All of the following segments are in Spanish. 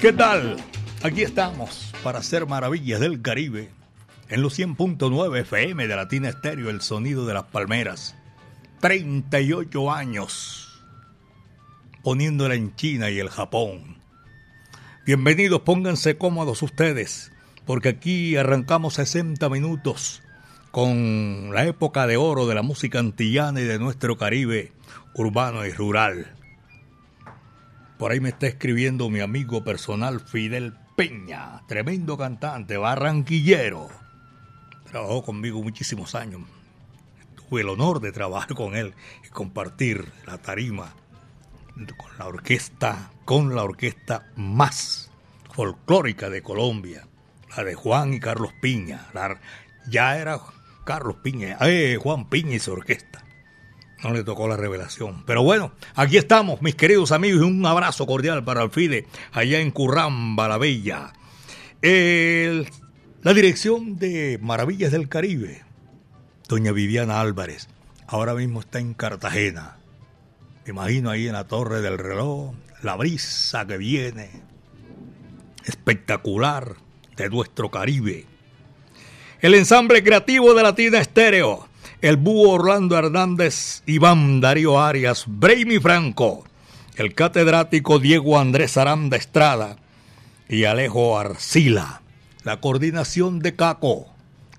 ¿Qué tal? Aquí estamos para hacer maravillas del Caribe en los 100.9 FM de Latina Estéreo, el sonido de las palmeras. 38 años poniéndola en China y el Japón. Bienvenidos, pónganse cómodos ustedes, porque aquí arrancamos 60 minutos con la época de oro de la música antillana y de nuestro Caribe urbano y rural. Por ahí me está escribiendo mi amigo personal Fidel Peña, tremendo cantante, barranquillero. Trabajó conmigo muchísimos años. Tuve el honor de trabajar con él y compartir la tarima con la orquesta, con la orquesta más folclórica de Colombia, la de Juan y Carlos Piña. ya era Carlos Piña, eh, Juan Piña y su orquesta no le tocó la revelación. Pero bueno, aquí estamos, mis queridos amigos, y un abrazo cordial para Alfide, allá en Curramba, la Bella. la dirección de Maravillas del Caribe, doña Viviana Álvarez, ahora mismo está en Cartagena. Me imagino ahí en la torre del reloj, la brisa que viene, espectacular de nuestro Caribe. El ensamble creativo de Latina Estéreo el búho Orlando Hernández, Iván Darío Arias, Braimi Franco, el catedrático Diego Andrés Aranda Estrada y Alejo Arcila. La coordinación de Caco,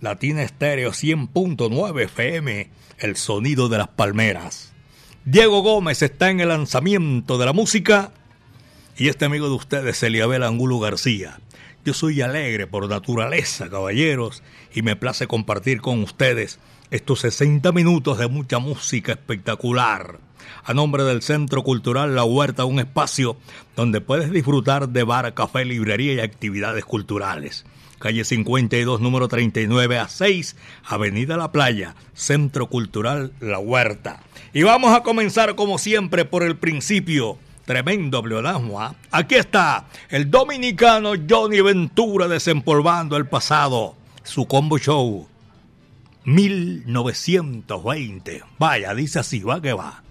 Latina Estéreo 100.9 FM, el sonido de las palmeras. Diego Gómez está en el lanzamiento de la música y este amigo de ustedes, Eliabel Angulo García. Yo soy alegre por naturaleza, caballeros, y me place compartir con ustedes estos 60 minutos de mucha música espectacular. A nombre del Centro Cultural La Huerta, un espacio donde puedes disfrutar de bar, café, librería y actividades culturales. Calle 52, número 39 a 6, Avenida La Playa, Centro Cultural La Huerta. Y vamos a comenzar como siempre por el principio. Tremendo pleonasmo, ¿ah? Aquí está el dominicano Johnny Ventura desempolvando el pasado. Su combo show 1920. Vaya, dice así, va que va.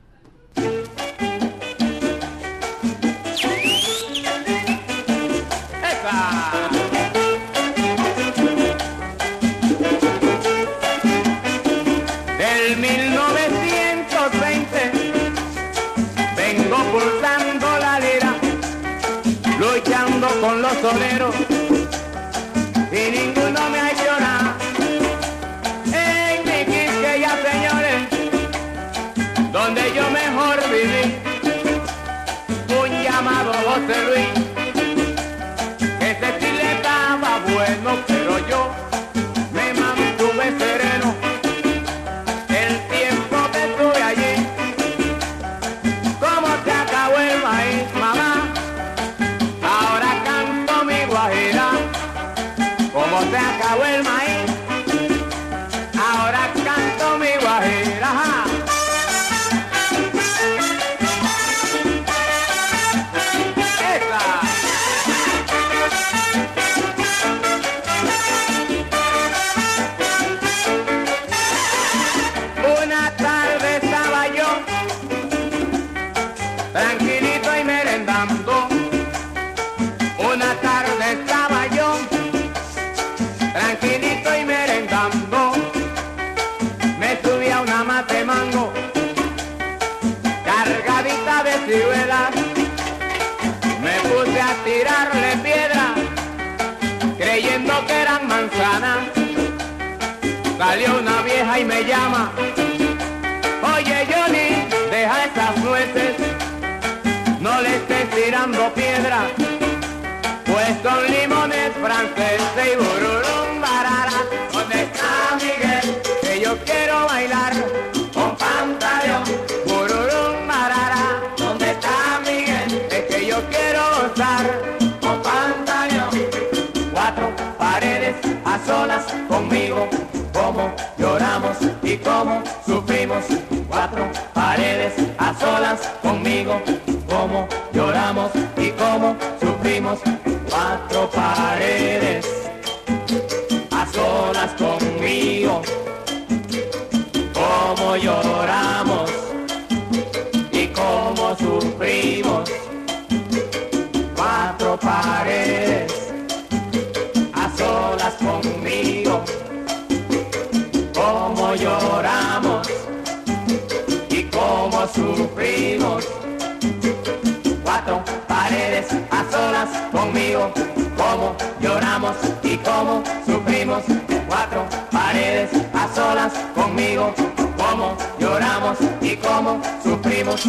Y cómo sufrimos.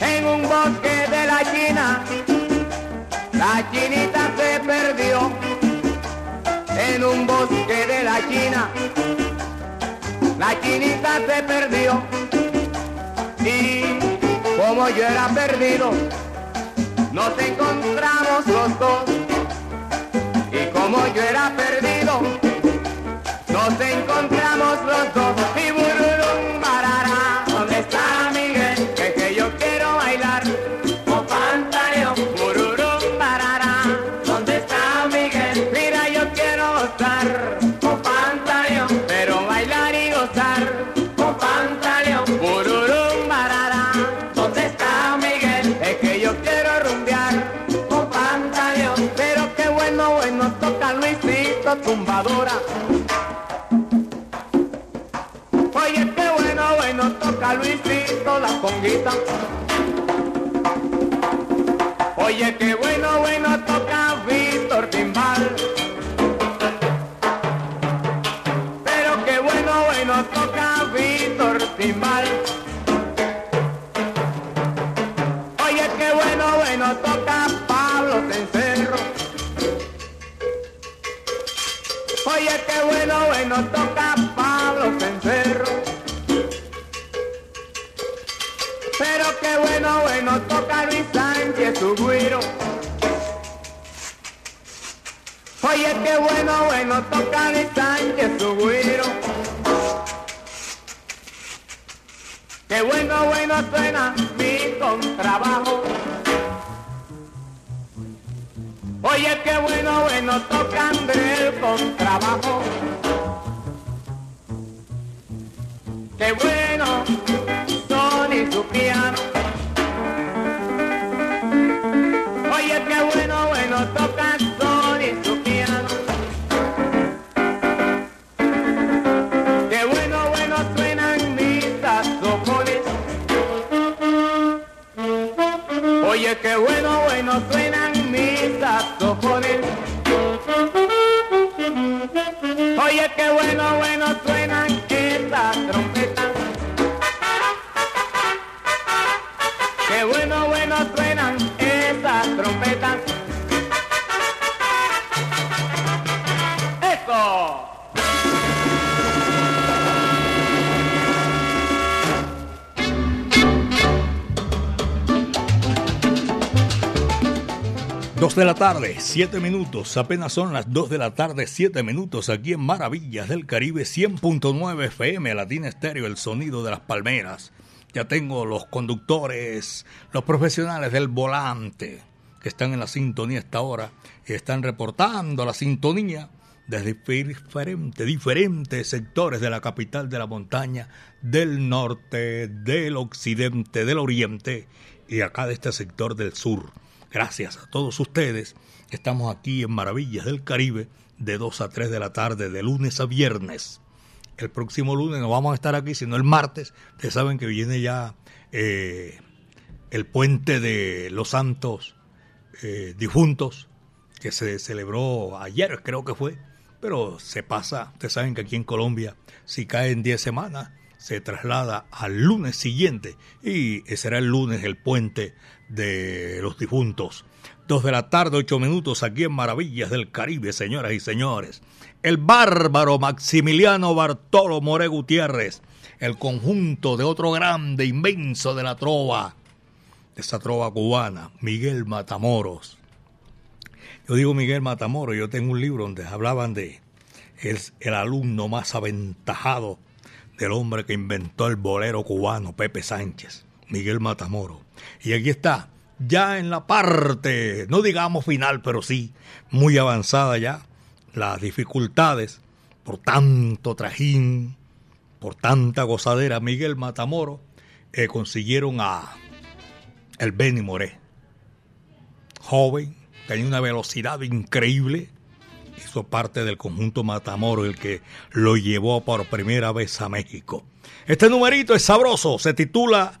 En un bosque de la China, la chinita se perdió. En un bosque de la China, la chinita se perdió. Y como yo era perdido, nos encontramos los dos. Y como yo era perdido, nos encontramos los dos. Tarde, siete minutos. Apenas son las dos de la tarde, siete minutos aquí en Maravillas del Caribe 100.9 FM, Latina Estéreo, el sonido de las palmeras. Ya tengo los conductores, los profesionales del volante que están en la sintonía a esta hora y están reportando la sintonía desde diferentes sectores de la capital de la montaña, del norte, del occidente, del oriente y acá de este sector del sur. Gracias a todos ustedes. Estamos aquí en Maravillas del Caribe de 2 a 3 de la tarde, de lunes a viernes. El próximo lunes no vamos a estar aquí, sino el martes. Ustedes saben que viene ya eh, el puente de los santos eh, difuntos, que se celebró ayer, creo que fue. Pero se pasa, ustedes saben que aquí en Colombia, si cae en 10 semanas, se traslada al lunes siguiente y será el lunes el puente de los difuntos. Dos de la tarde, ocho minutos aquí en Maravillas del Caribe, señoras y señores. El bárbaro Maximiliano Bartolo More Gutiérrez, el conjunto de otro grande, inmenso de la trova, de esa trova cubana, Miguel Matamoros. Yo digo Miguel Matamoros, yo tengo un libro donde hablaban de es el alumno más aventajado del hombre que inventó el bolero cubano, Pepe Sánchez, Miguel Matamoro. Y aquí está, ya en la parte, no digamos final, pero sí muy avanzada ya, las dificultades por tanto trajín, por tanta gozadera, Miguel Matamoro, eh, consiguieron a el Benny Moré. Joven, tenía una velocidad increíble, hizo parte del conjunto Matamoro, el que lo llevó por primera vez a México. Este numerito es sabroso, se titula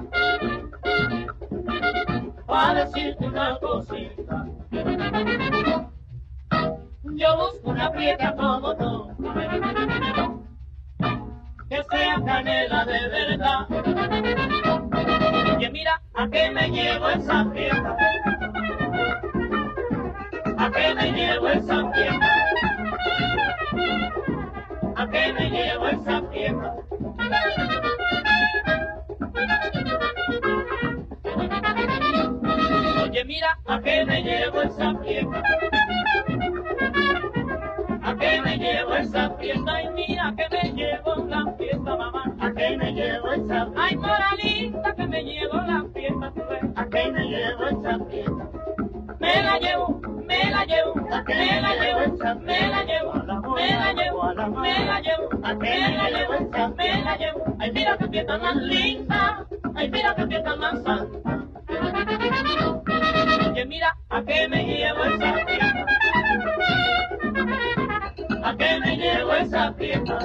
para decirte una cosita. Yo busco una prieta como tú, que sea canela de verdad. Y mira, a qué me llevo esa prieta, a qué me llevo esa prieta, a qué me llevo esa prieta. Mira, ¿a qué me llevo esa fiesta? ¿A qué me llevo esa fiesta? Y mira, que me llevo la fiesta, mamá. ¿A qué me llevo esa fiesta? Ay, moralita, que me llevo la fiesta, tú ves. ¿A qué me llevo esa fiesta? Me la llevo, me la llevo, me la llevo, me la llevo, me la llevo, me la llevo, me la llevo, me la llevo. Ay, mira qué fiesta más linda, ay, mira qué fiesta más santa. Mira, ¿a qué me llevo esa fiesta? ¿A qué me llevo esa fiesta?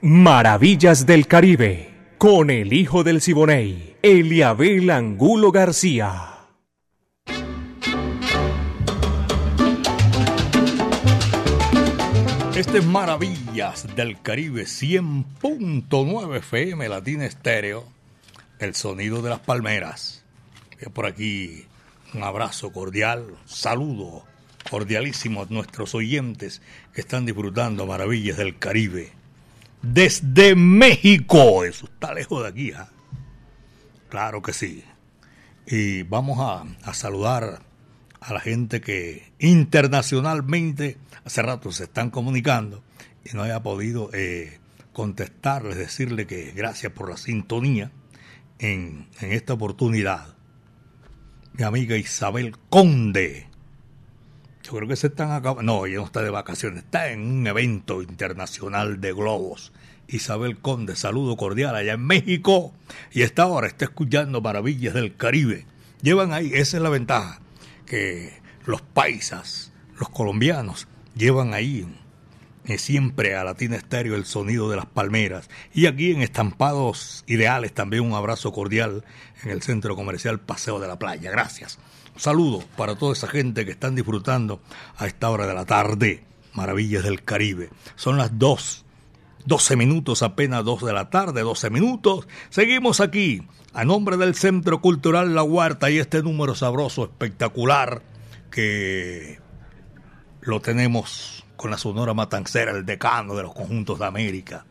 Maravillas del Caribe, con el hijo del Siboney, Eliabel Angulo García. Este es Maravillas del Caribe 100.9 FM Latina Estéreo, el sonido de las palmeras. Por aquí un abrazo cordial, saludo cordialísimo a nuestros oyentes que están disfrutando Maravillas del Caribe. Desde México, eso está lejos de aquí, ¿ah? Claro que sí. Y vamos a, saludar a la gente que internacionalmente hace rato se están comunicando y no haya podido eh, contestarles, decirle que gracias por la sintonía en esta oportunidad. Mi amiga Isabel Conde. Yo creo que se están acabando. No, ella no está de vacaciones, está en un evento internacional de globos. Isabel Conde, saludo cordial allá en México. Y esta hora está escuchando Maravillas del Caribe. Llevan ahí, esa es la ventaja, que los paisas, los colombianos, llevan ahí siempre a Latina Estéreo el sonido de las palmeras. Y aquí en Estampados Ideales también un abrazo cordial en el Centro Comercial Paseo de la Playa. Gracias. Un saludo para toda esa gente que están disfrutando a esta hora de la tarde. Maravillas del Caribe. Son las 2. 12 minutos, apenas 2 de la tarde, 12 minutos. Seguimos aquí, a nombre del Centro Cultural La Huerta y este número sabroso, espectacular, que lo tenemos con la Sonora Matancera, el decano de los conjuntos de América,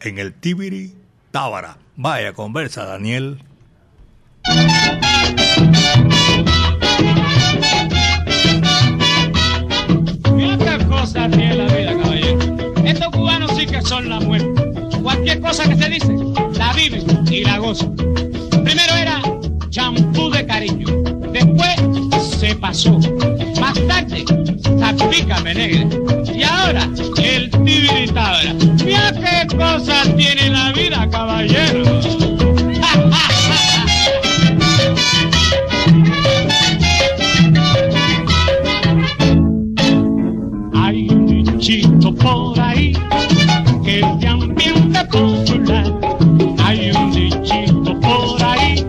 en el Tibiri Tábara. Vaya conversa, Daniel. Cosas tiene la vida, caballero. Estos cubanos sí que son la muerte. Cualquier cosa que se dice, la viven y la gozan. Primero era champú de cariño, después se pasó más tarde, tapícame negra. Y ahora, el tibiritabra. Mira qué cosas tiene la vida, caballero. Hay un dichito por ahí que es de ambiente popular. Hay un dichito por ahí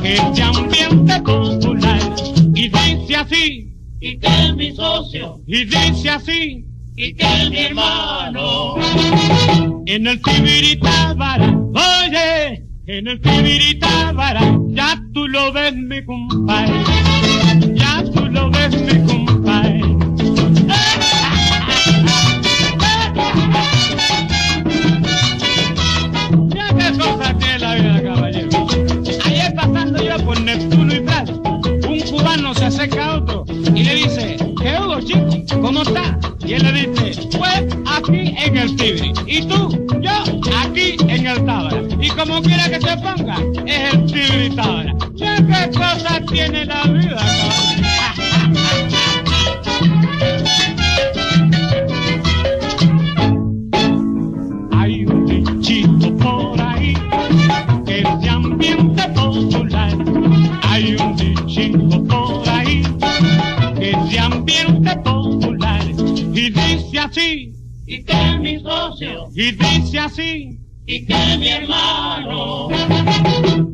que de ambiente popular. Y dice así, y que mi socio, y dice así, y que mi hermano. en el Tibiritábara, oye, en el Tibiritábara, ya tú lo ves mi compadre, ya tú lo ves mi ¿Cómo está? Y él le dice, pues aquí en el Tibri. Y tú, yo, aquí en el Tábara. Y como quiera que se ponga, es el Tábara. Ya qué cosa tiene la vida. Así, y que mi socio, y dice así, y que mi hermano.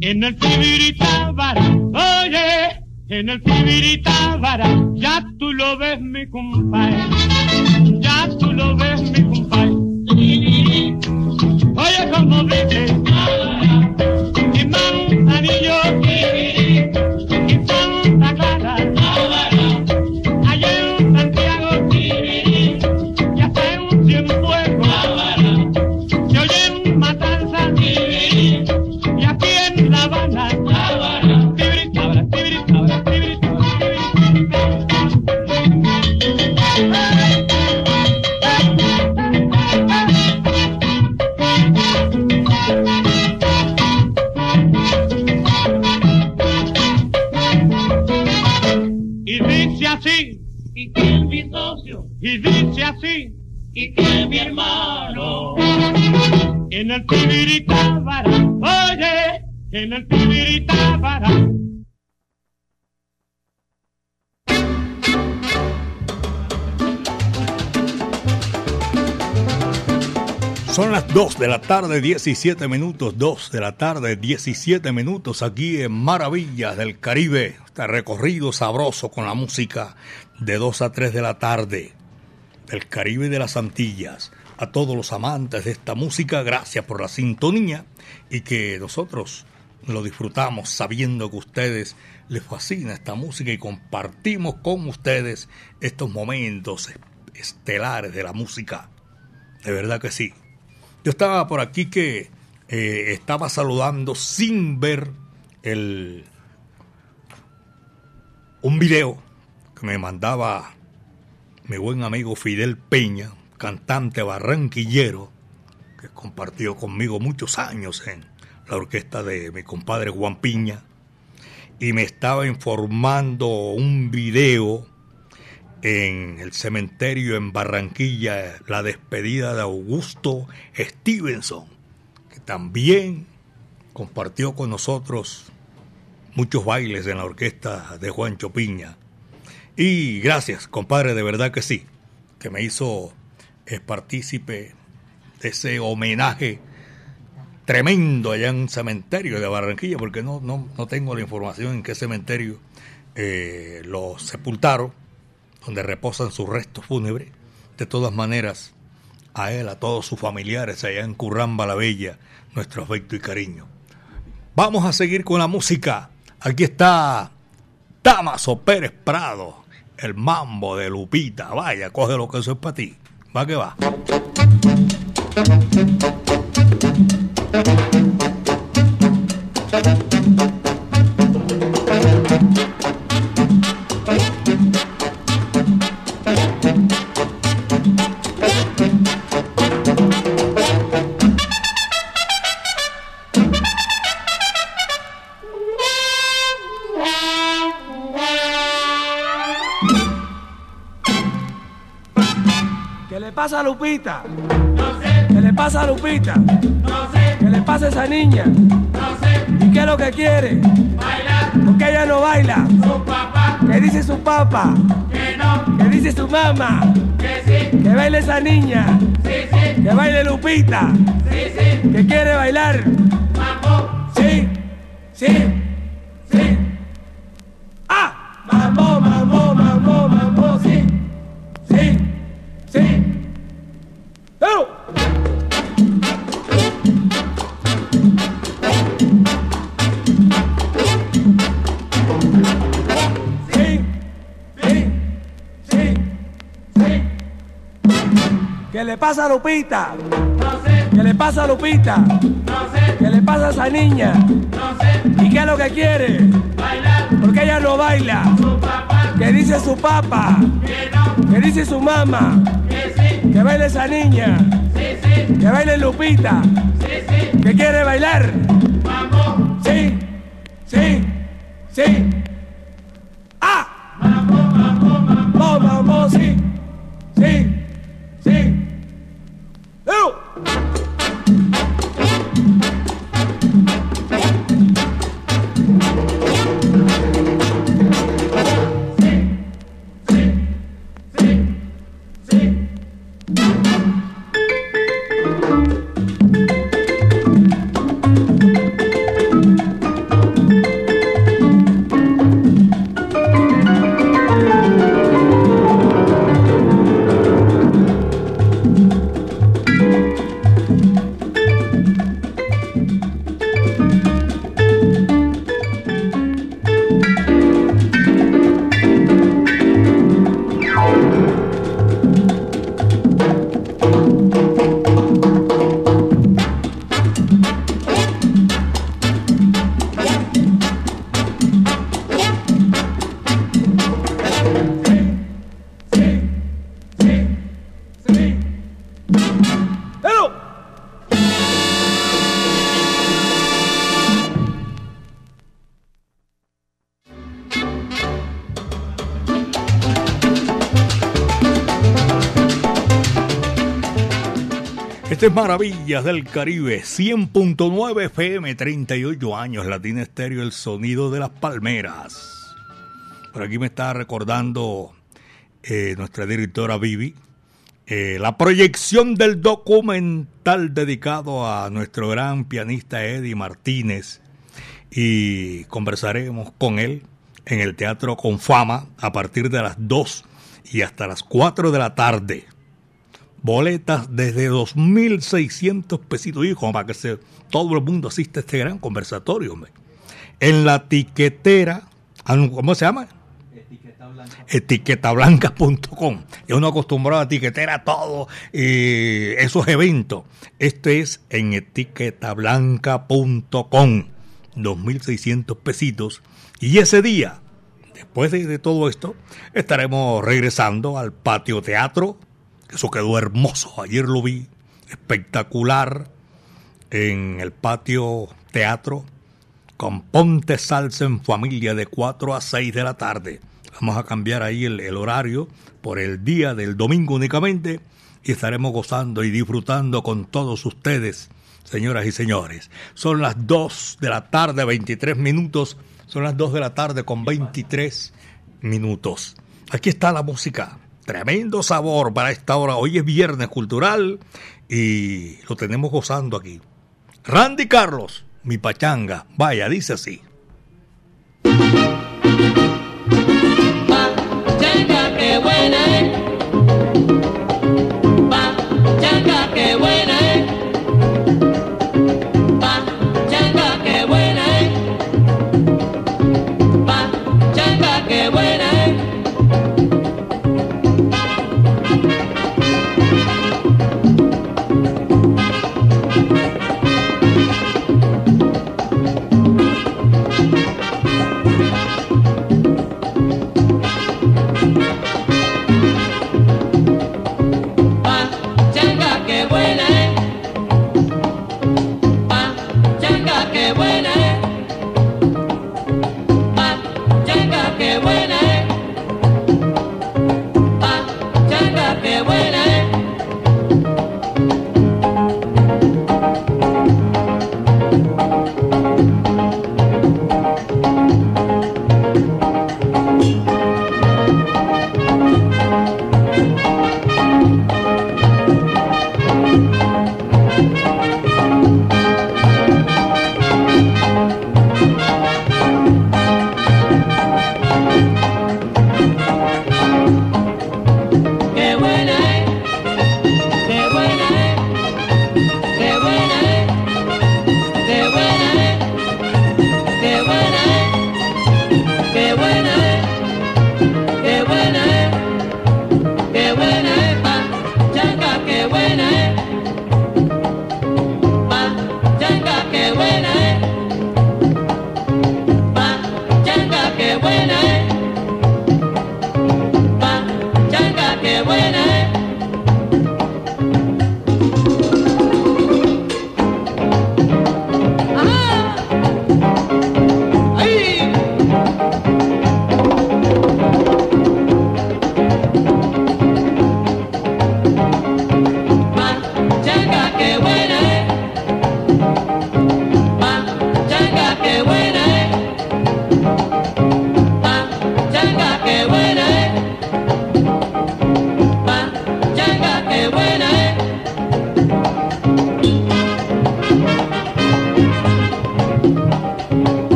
en el Tibiritábara, oye, en el Tibiritábara, ya tú lo ves mi compadre, ya tú lo ves mi compadre. Oye, como dice, el Tibiritábara, oye, en el Tibiritábara. Son las 2 de la tarde, 17 minutos, 2 de la tarde, 17 minutos aquí en Maravillas del Caribe. Este recorrido sabroso con la música de 2 a 3 de la tarde del Caribe de las Antillas. A todos los amantes de esta música, gracias por la sintonía y que nosotros lo disfrutamos sabiendo que a ustedes les fascina esta música y compartimos con ustedes estos momentos estelares de la música. De verdad que sí. Yo estaba por aquí que eh, estaba saludando sin ver el un video que me mandaba mi buen amigo Fidel Peña, cantante barranquillero, que compartió conmigo muchos años en la orquesta de mi compadre Juan Piña, y me estaba informando un video en el cementerio en Barranquilla, la despedida de Augusto Stevenson, que también compartió con nosotros muchos bailes en la orquesta de Juancho Piña. Y gracias, compadre, de verdad que sí, que me hizo eh, partícipe de ese homenaje tremendo allá en un cementerio de Barranquilla, porque no, no, no tengo la información en qué cementerio eh, lo sepultaron, donde reposan sus restos fúnebres. De todas maneras, a él, a todos sus familiares allá en Curramba la Bella, nuestro afecto y cariño. Vamos a seguir con la música. Aquí está Damaso Pérez Prado, el mambo de Lupita. Vaya, coge lo que eso es para ti. Bagua. Thank Lupita? no ¿Qué le pasa a Lupita? no sé, ¿Qué le pasa a esa niña? no sé, ¿Y qué es lo que quiere? bailar, Porque ella no baila. su papá, ¿Qué dice su papá? que no, ¿Qué dice su mamá? que sí, Que baile esa niña. Que baile Lupita. sí, Que quiere bailar. ¿Qué le pasa a Lupita? no sé, ¿Qué le pasa a Lupita? no sé, ¿Qué le pasa a esa niña? no sé, ¿Y qué es lo que quiere? bailar, Porque ella no baila. su papá, ¿Qué dice su papá? que no, ¿Qué dice su mamá? que sí, Que baile esa niña. sí, sí, Que baile Lupita. sí, sí, ¿Que quiere bailar? mambo, Sí, sí, sí. Maravillas del Caribe, 100.9 FM, 38 años, Latina Estéreo, el sonido de las palmeras. Por aquí me está recordando eh, nuestra directora Vivi eh, la proyección del documental dedicado a nuestro gran pianista Eddie Martínez y conversaremos con él en el Teatro con Fama a partir de las 2 y hasta las 4 de la tarde boletas desde 2.600 pesitos, hijo, para que se, todo el mundo asista a este gran conversatorio. hombre. En la tiquetera, ah, ¿cómo se llama? Etiquetablanca.com. Es uno acostumbrado a etiquetar a todo eh, esos eventos. Este es en etiquetablanca.com. 2.600 pesitos. Y ese día, después de, de todo esto, estaremos regresando al patio teatro eso quedó hermoso. Ayer lo vi. Espectacular. En el patio teatro. Con Ponte Salsa en familia de 4 a 6 de la tarde. Vamos a cambiar ahí el, horario por el día del domingo únicamente. Y estaremos gozando y disfrutando con todos ustedes, señoras y señores. Son las 2 de la tarde, 23 minutos. Son las 2 de la tarde con 23 minutos. Aquí está la música. Tremendo sabor para esta hora. Hoy es viernes cultural y lo tenemos gozando aquí. Randy Carlos, mi pachanga. Vaya, dice así. Qué buena es.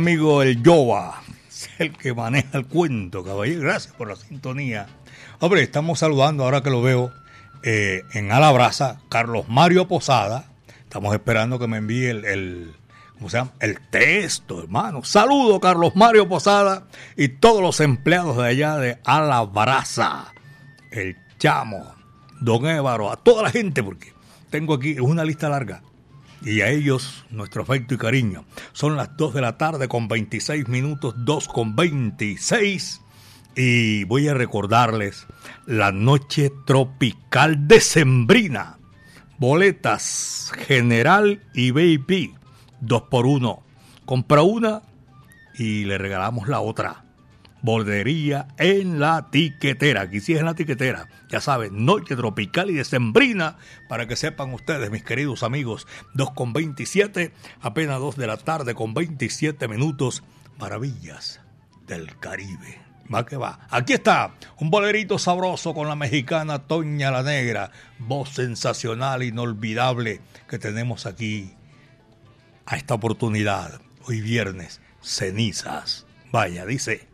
Mi amigo el Yoba, el que maneja el cuento, caballero. Gracias por la sintonía. Hombre, estamos saludando ahora que lo veo eh, en Alabraza, Carlos Mario Posada. Estamos esperando que me envíe el, el- ¿cómo se llama? El texto, hermano. Saludo, Carlos Mario Posada y todos los empleados de allá de Alabraza. El Chamo, Don Évaro, a toda la gente, porque tengo aquí una lista larga. Y a ellos nuestro afecto y cariño. Son las 2 de la tarde con 26 minutos, 2 con 26. Y voy a recordarles la noche tropical decembrina. Boletas general y VIP. 2 por 1. Compra una y le regalamos la otra. Bordería en la tiquetera. Aquí sí es en la tiquetera. Ya saben, noche tropical y decembrina. Para que sepan ustedes, mis queridos amigos. 2 con 27, apenas 2 de la tarde con 27 minutos. Maravillas del Caribe. Va que va. Aquí está, un bolerito sabroso con la mexicana Toña la Negra. Voz sensacional, inolvidable que tenemos aquí a esta oportunidad. Hoy viernes, cenizas. Vaya, dice.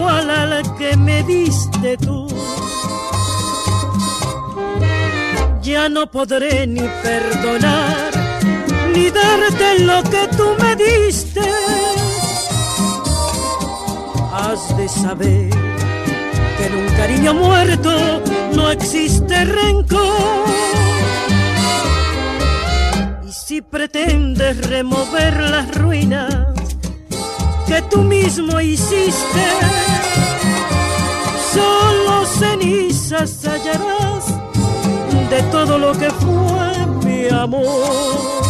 igual a la que me diste tú. Ya no podré ni perdonar, ni darte lo que tú me diste. Has de saber que en un cariño muerto no existe rencor. Y si pretendes remover las ruinas que tú mismo hiciste, solo cenizas hallarás de todo lo que fue mi amor.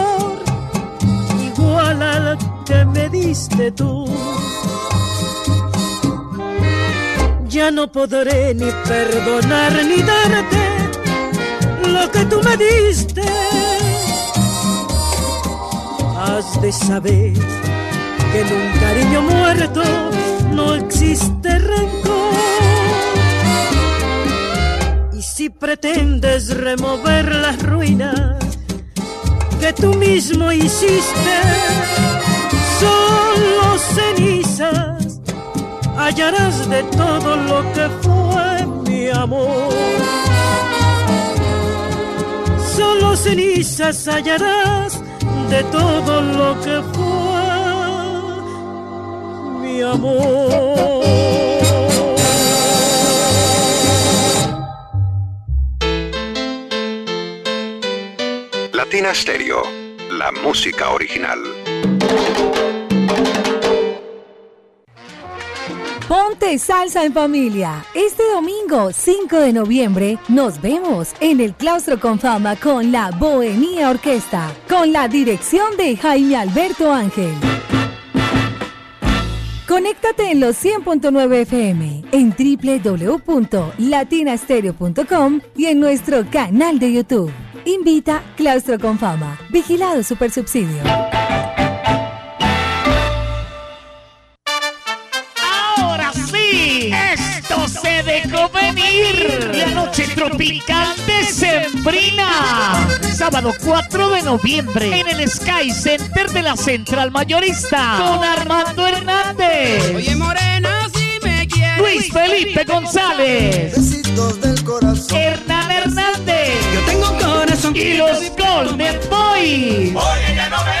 que me diste tú. Ya no podré ni perdonar ni darte lo que tú me diste. Has de saber que en un cariño muerto no existe rencor. Y si pretendes remover las ruinas que tú mismo hiciste, solo cenizas hallarás de todo lo que fue mi amor. Solo cenizas hallarás de todo lo que fue mi amor. Latina Stereo, la música original. Ponte salsa en familia. Este domingo 5 de noviembre nos vemos en el Claustro con Fama con la Bohemia Orquesta, con la dirección de Jaime Alberto Ángel. Conéctate en los 100.9 FM, en www.latinastereo.com y en nuestro canal de YouTube. Invita Claustro con Fama. Vigilado Supersubsidio. Ahora La noche tropical de Sembrina. Sábado 4 de noviembre en el Sky Center de la Central Mayorista con Armando Hernández. Oye, morena, si me quieres. Luis Felipe González. Besitos del corazón. Hernán Hernández. Yo tengo corazón. Y los Golden Boys. Oye, ya no me.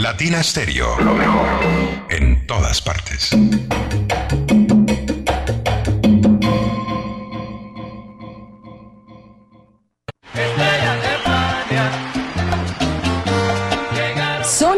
Latina Stereo, lo mejor en todas partes.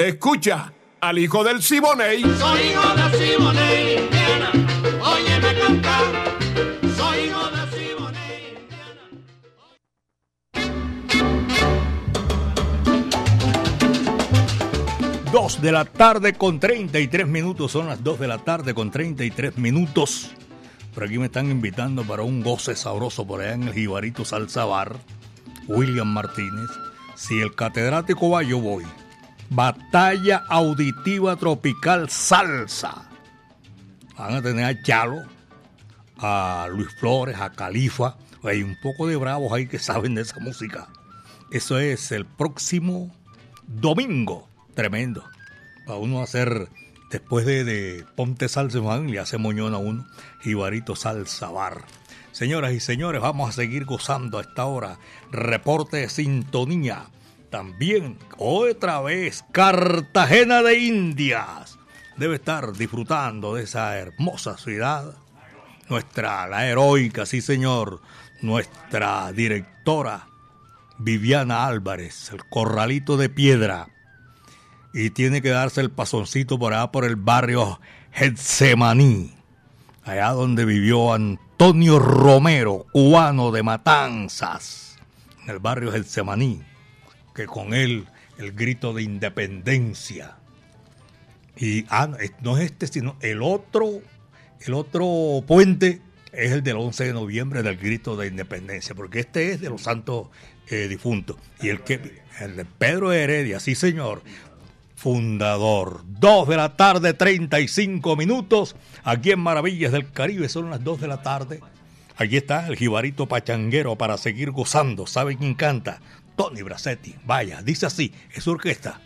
Escucha al hijo del Siboney. Soy hijo de Simone, Indiana. Óyeme cantar. Soy hijo de Simone, Dos de la tarde con 33 minutos. Son las 2 de la tarde con 33 minutos. Por aquí me están invitando para un goce sabroso por allá en el Jibarito Salsa Bar. William Martínez. Si el catedrático va, yo voy. Batalla Auditiva Tropical Salsa. Van a tener a Chalo, a Luis Flores, a Califa. Hay un poco de bravos ahí que saben de esa música. Eso es el próximo domingo. Tremendo. Para uno hacer, después de, de Ponte Salsa, le hace moñón a uno. Jibarito Salsa Bar. Señoras y señores, vamos a seguir gozando a esta hora. Reporte de sintonía. También, otra vez, Cartagena de Indias. debe estar disfrutando de esa hermosa ciudad. Nuestra, la heroica, sí señor, nuestra directora Viviana Álvarez, el corralito de piedra. Y tiene que darse el pasoncito por allá por el barrio Getsemaní, allá donde vivió Antonio Romero, cubano de Matanzas, en el barrio Getsemaní, que con él el grito de independencia. Y ah, no, es- este, sino el otro, el otro puente es el del 11 de noviembre del grito de independencia, porque este es de los santos eh, difuntos. Y el que el de Pedro Heredia, sí señor, fundador. 2 de la tarde, 35 minutos. Aquí en Maravillas del Caribe son las 2 de la tarde. Allí está el jibarito pachanguero para seguir gozando. ¿Sabe quién canta? Tony Bracetti. Vaya, dice así, es orquesta.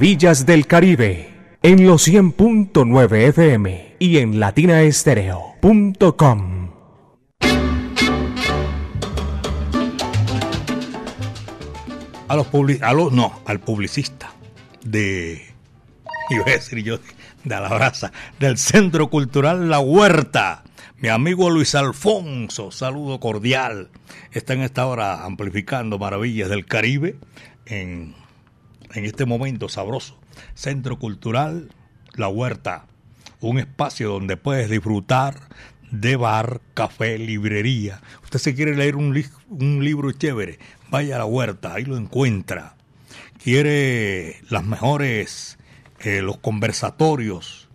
Maravillas del Caribe en los 100.9 FM y en latinaestereo.com. A los publi- a los, no, al publicista de, iba a decir yo, de la brasa, del Centro Cultural La Huerta. Mi amigo Luis Alfonso, saludo cordial. Está en esta hora amplificando maravillas del Caribe en en este momento sabroso. Centro Cultural La Huerta, un espacio donde puedes disfrutar de bar, café, librería. Usted se quiere leer un, li- un libro chévere, vaya a La Huerta, ahí lo encuentra. Quiere las mejores, eh, los conversatorios,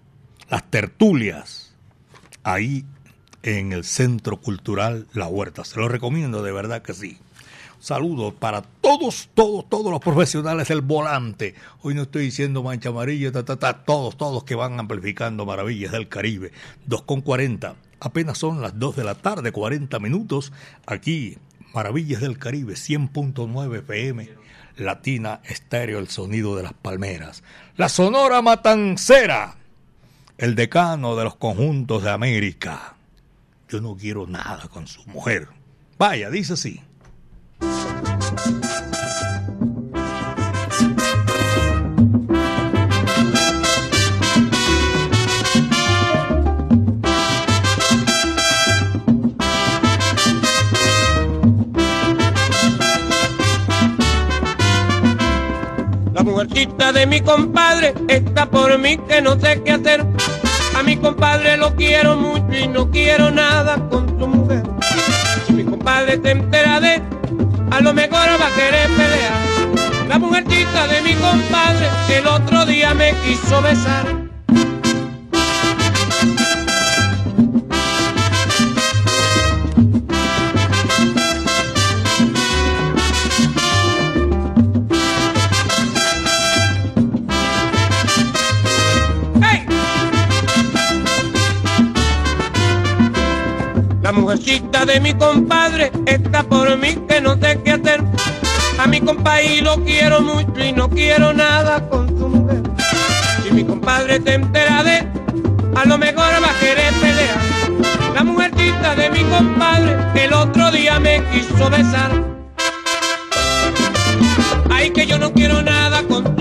las tertulias, ahí en el Centro Cultural La Huerta. Se lo recomiendo, de verdad que sí. Saludos para todos, todos, todos los profesionales del volante. Hoy no estoy diciendo mancha amarilla, ta, ta, ta, todos, todos que van amplificando maravillas del Caribe. 2 con 40. Apenas son las 2 de la tarde, 40 minutos. Aquí, Maravillas del Caribe, 100.9 FM. Latina Estéreo, el sonido de las palmeras. La Sonora Matancera, el decano de los conjuntos de América. Yo no quiero nada con su mujer. Vaya, dice así. La mujercita de mi compadre está por mí que no sé qué hacer. A mi compadre lo quiero mucho y no quiero nada con su mujer. Si mi compadre se entera de, lo mejor va a querer pelear. La mujercita de mi compadre el otro día me quiso besar. La mujercita de mi compadre está A mi compadre lo quiero mucho y no quiero nada con su mujer. Si mi compadre se entera de, a lo mejor va a querer pelear. La mujercita de mi compadre el otro día me quiso besar. Ay, que yo no quiero nada con tu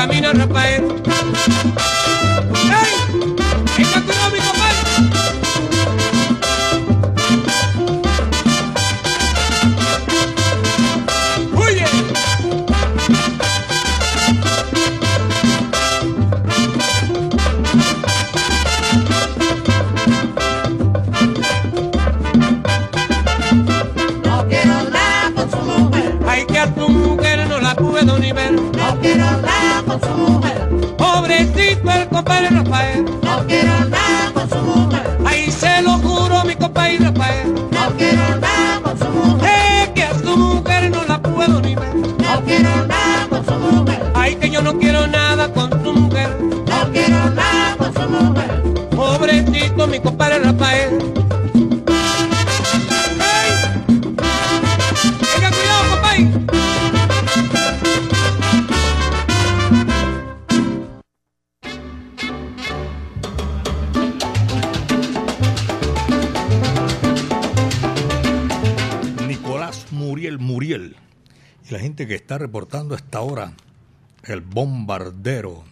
camino a rafael. Que está reportando hasta ahora, el bombardero,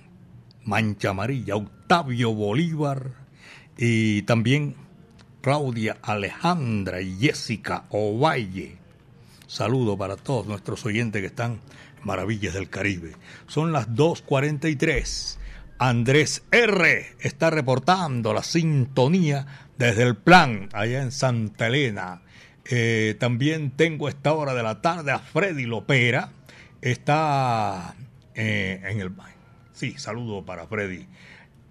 Mancha Amarilla, Octavio Bolívar y también Claudia Alejandra y Jessica Ovalle. Saludo para todos nuestros oyentes que están en Maravillas del Caribe. Son las 2.43. Andrés R. está reportando la sintonía desde el plan allá en Santa Elena. Eh, también tengo a esta hora de la tarde a Freddy Lopera. Está eh, en el... Sí, saludo para Freddy.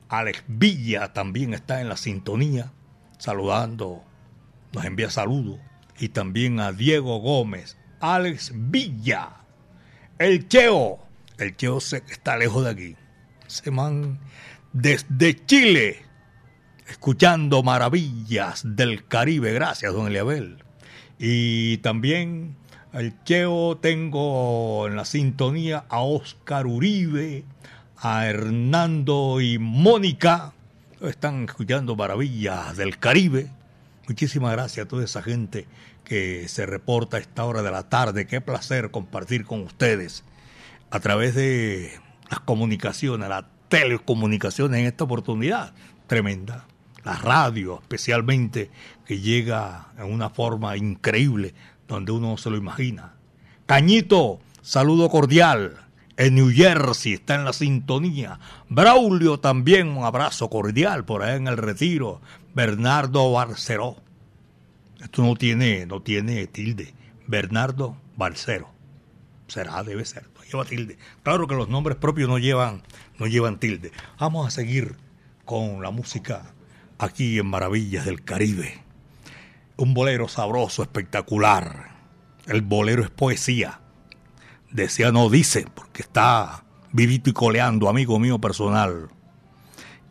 Alex Villa también está en la sintonía, saludando, nos envía saludos. Y también a Diego Gómez. Alex Villa. El Cheo. El Cheo que está lejos de aquí. Se man desde Chile, escuchando maravillas del Caribe. Gracias, don Eliabel. Y también al Cheo tengo en la sintonía a Oscar Uribe, a Hernando y Mónica. Están escuchando maravillas del Caribe. Muchísimas gracias a toda esa gente que se reporta a esta hora de la tarde. Qué placer compartir con ustedes a través de las comunicaciones, las telecomunicaciones en esta oportunidad tremenda. La radio especialmente que llega en una forma increíble donde uno no se lo imagina. Cañito, saludo cordial. En New Jersey está en la sintonía. Braulio también, un abrazo cordial por ahí en el retiro. Bernardo Barceró. Esto no tiene, no tiene tilde. Bernardo Barcero. Será, debe ser. No lleva tilde. Claro que los nombres propios no llevan, no llevan tilde. Vamos a seguir con la música aquí en Maravillas del Caribe. Un bolero sabroso, espectacular. El bolero es poesía. Decía no dice, porque está vivito y coleando, amigo mío personal.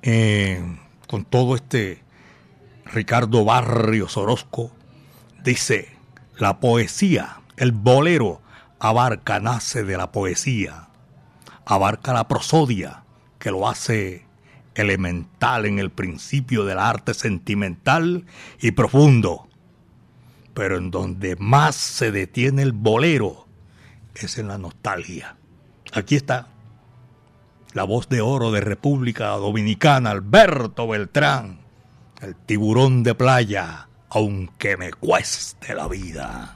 Eh, con todo este Ricardo Barrios Orozco, dice, la poesía, el bolero, abarca, nace de la poesía, abarca la prosodia, que lo hace elemental en el principio del arte sentimental y profundo. Pero en donde más se detiene el bolero es en la nostalgia. Aquí está la voz de oro de República Dominicana, Alberto Beltrán, el tiburón de playa, aunque me cueste la vida.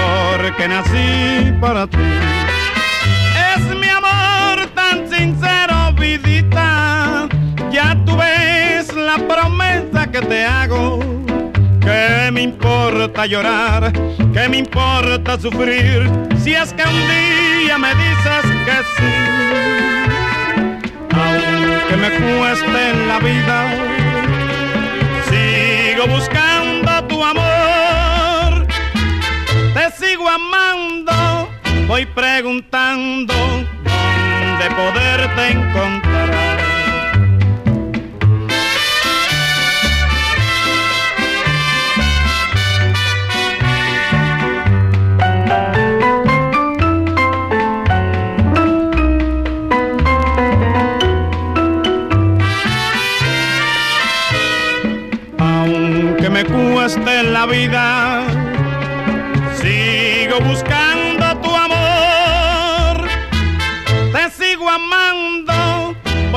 porque nací para ti. Es mi amor tan sincero, vidita, ya tú ves la promesa que te hago. ¿Qué me importa llorar? ¿Qué me importa sufrir? Si es que un día me dices que sí. Aunque me cueste la vida, sigo buscando voy preguntando dónde poderte encontrar. Aunque me cueste la vida, sigo buscando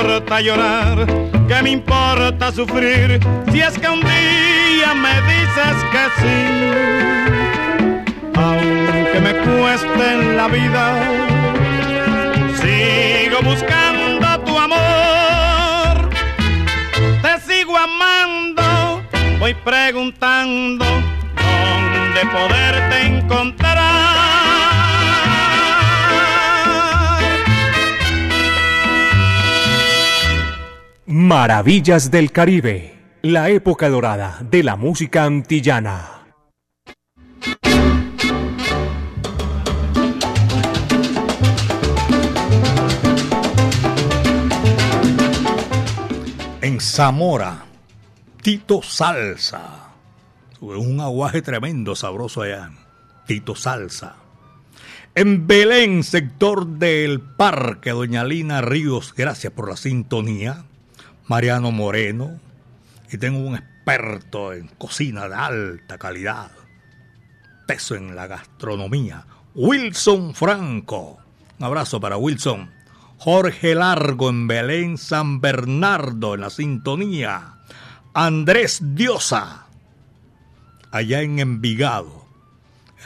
importa llorar? ¿Qué me importa sufrir? Si es que un día me dices que sí. Aunque me cueste en la vida, sigo buscando tu amor. Te sigo amando, voy preguntando dónde poderte encontrar. Maravillas del Caribe, la época dorada de la música antillana. En Zamora, Tito Salsa. Un aguaje tremendo, sabroso allá. Tito Salsa. En Belén, sector del Parque, Doña Lina Ríos, gracias por la sintonía. Mariano Moreno. Y tengo un experto en cocina de alta calidad. Peso en la gastronomía. Wilson Franco. Un abrazo para Wilson. Jorge Largo en Belén, San Bernardo en la sintonía. Andrés Diosa, allá en Envigado.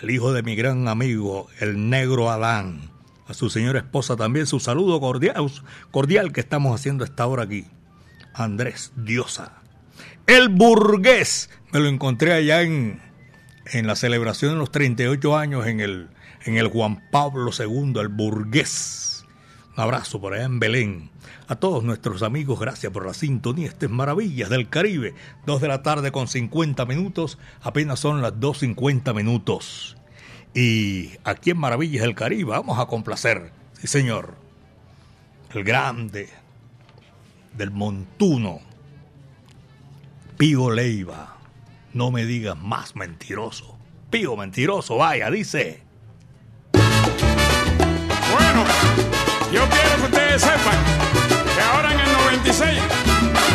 El hijo de mi gran amigo, el negro Adán. A su señora esposa también su saludo cordial, cordial que estamos haciendo esta hora aquí. Andrés Diosa. El burgués, me lo encontré allá en, en la celebración de los 38 años en el, en el Juan Pablo II, el burgués. Un abrazo por allá en Belén. A todos nuestros amigos, gracias por la sintonía. Estas maravillas del Caribe. Dos de la tarde con 50 minutos. Apenas son las 2.50 minutos. Y aquí en Maravillas del Caribe vamos a complacer, sí señor, el grande del montuno, Pío Leiva. No me digas más mentiroso. Pío mentiroso, vaya, dice. Bueno, yo quiero que ustedes sepan que ahora en el 96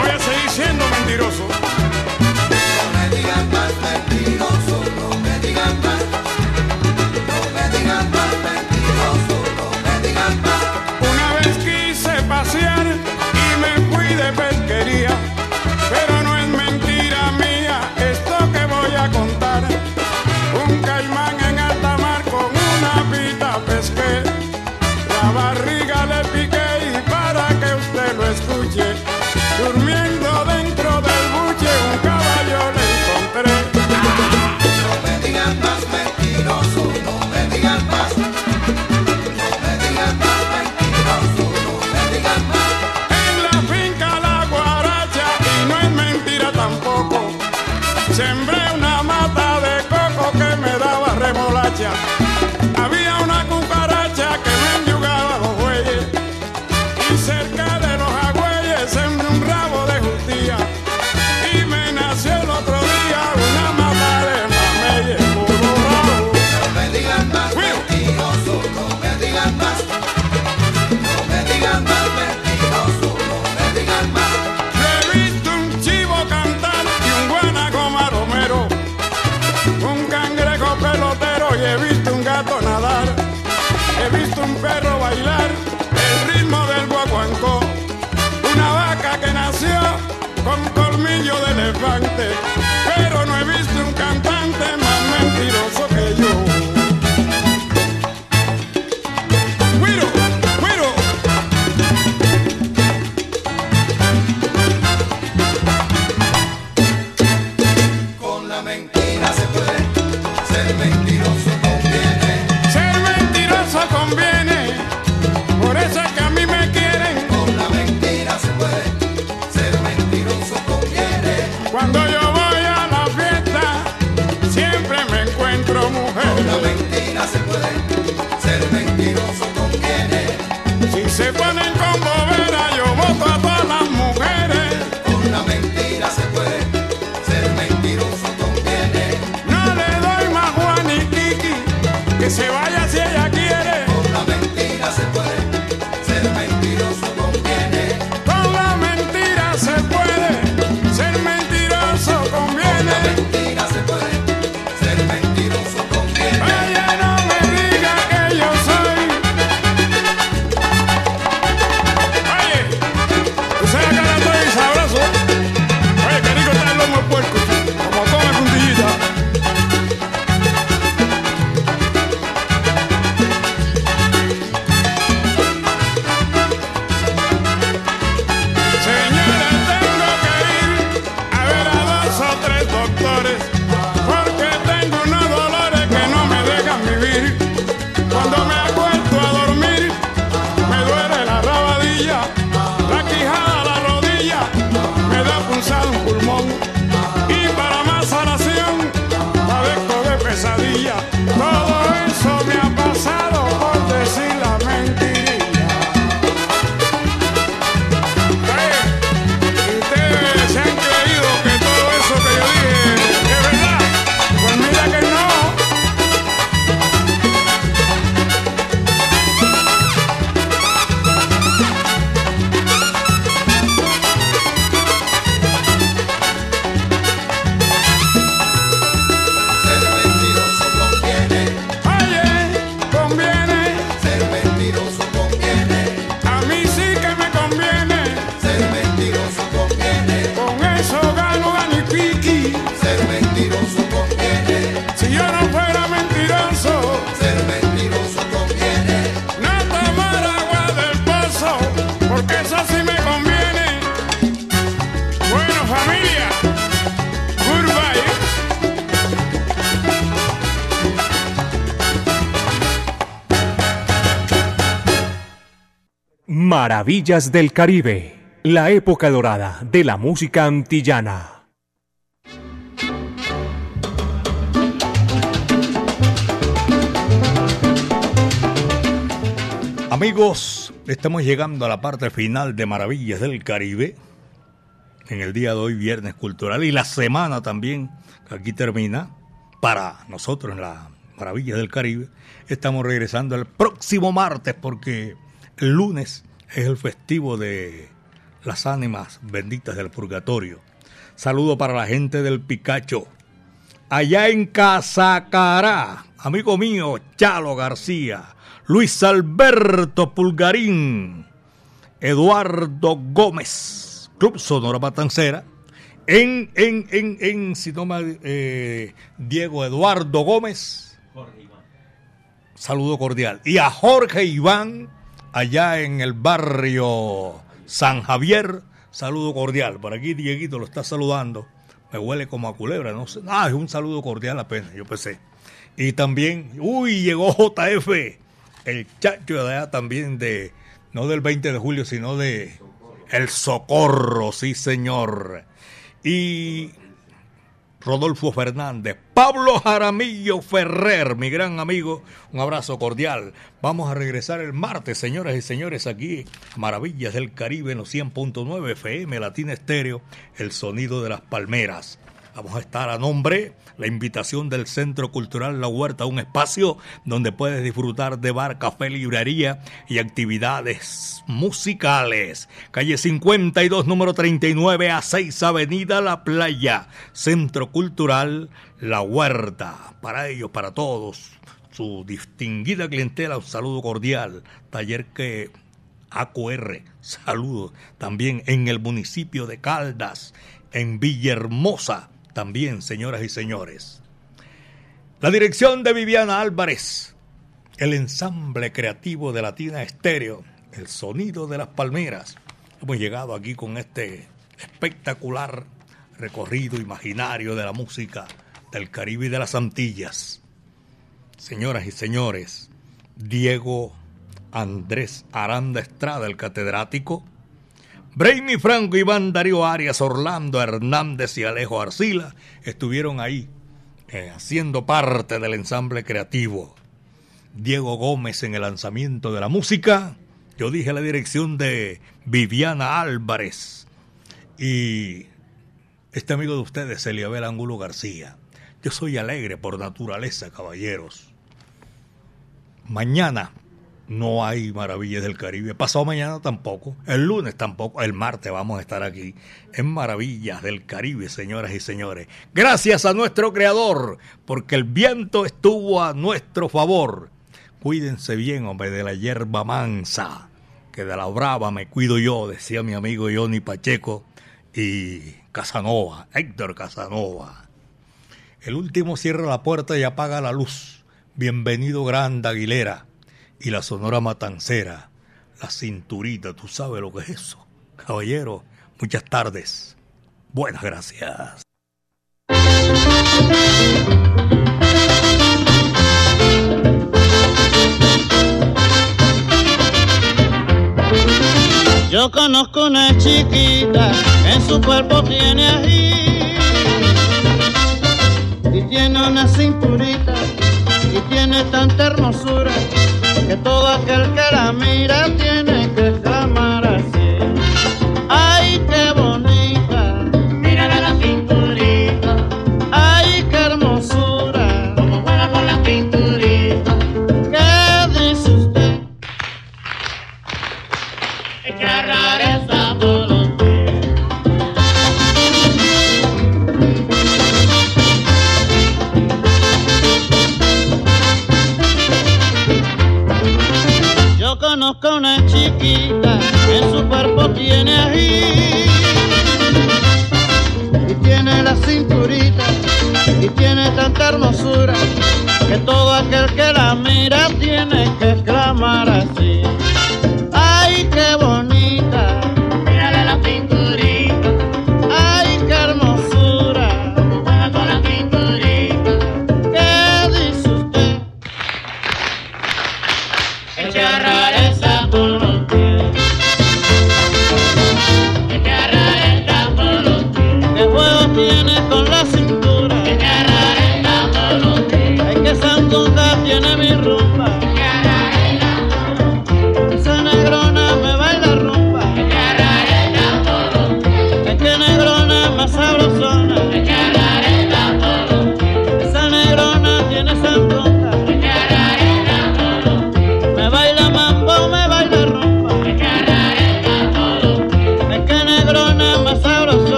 voy a seguir siendo mentiroso. No me digan más mentiroso, Maravillas del Caribe, la época dorada de la música antillana. Amigos, estamos llegando a la parte final de Maravillas del Caribe. En el día de hoy, Viernes Cultural, y la semana también, que aquí termina, para nosotros en la Maravillas del Caribe. Estamos regresando el próximo martes porque el lunes es el festivo de las ánimas benditas del purgatorio. Saludo para la gente del Picacho. Allá en Casacará, amigo mío, Chalo García, Luis Alberto Pulgarín, Eduardo Gómez, Club Sonora Matancera, en, en, en, en, si no me, eh, Diego Eduardo Gómez, saludo cordial. Y a Jorge Iván, allá en el barrio San Javier, saludo cordial. Por aquí Dieguito lo está saludando. Me huele como a culebra, no sé. Ah, es un saludo cordial apenas, yo pensé. Y también, uy, llegó JF, el chacho de allá también de, no del 20 de julio, sino de El Socorro, sí señor. Y Rodolfo Fernández, Pablo Jaramillo Ferrer, mi gran amigo, un abrazo cordial. Vamos a regresar el martes, señoras y señores, aquí Maravillas del Caribe en los 100.9 FM Latina Estéreo, el sonido de las palmeras. Vamos a estar a nombre, la invitación del Centro Cultural La Huerta, un espacio donde puedes disfrutar de bar, café, librería y actividades musicales. Calle 52, número 39 a 6, Avenida La Playa, Centro Cultural La Huerta. Para ellos, para todos, su distinguida clientela, un saludo cordial. Taller que AQR, saludos también en el municipio de Caldas, en Villahermosa también, señoras y señores. La dirección de Viviana Álvarez, el ensamble creativo de Latina Estéreo, el sonido de las palmeras. Hemos llegado aquí con este espectacular recorrido imaginario de la música del Caribe y de las Antillas. Señoras y señores, Diego Andrés Aranda Estrada, el catedrático, Brainy Franco, Iván Darío Arias, Orlando Hernández y Alejo Arcila estuvieron ahí eh, haciendo parte del ensamble creativo. Diego Gómez en el lanzamiento de la música. Yo dije la dirección de Viviana Álvarez. Y este amigo de ustedes, Eliabel Angulo García. Yo soy alegre por naturaleza, caballeros. Mañana no hay Maravillas del Caribe. Pasado mañana tampoco. El lunes tampoco. El martes vamos a estar aquí en Maravillas del Caribe, señoras y señores. Gracias a nuestro creador, porque el viento estuvo a nuestro favor. Cuídense bien, hombre, de la hierba mansa, que de la brava me cuido yo, decía mi amigo Johnny Pacheco y Casanova, Héctor Casanova. El último cierra la puerta y apaga la luz. Bienvenido, Grande Aguilera y la Sonora Matancera, la cinturita, tú sabes lo que es eso. Caballero, muchas tardes. Buenas gracias. Yo conozco una chiquita en su cuerpo tiene ají tiene una cinturita y tiene tanta hermosura que todo aquel que la mira tiene que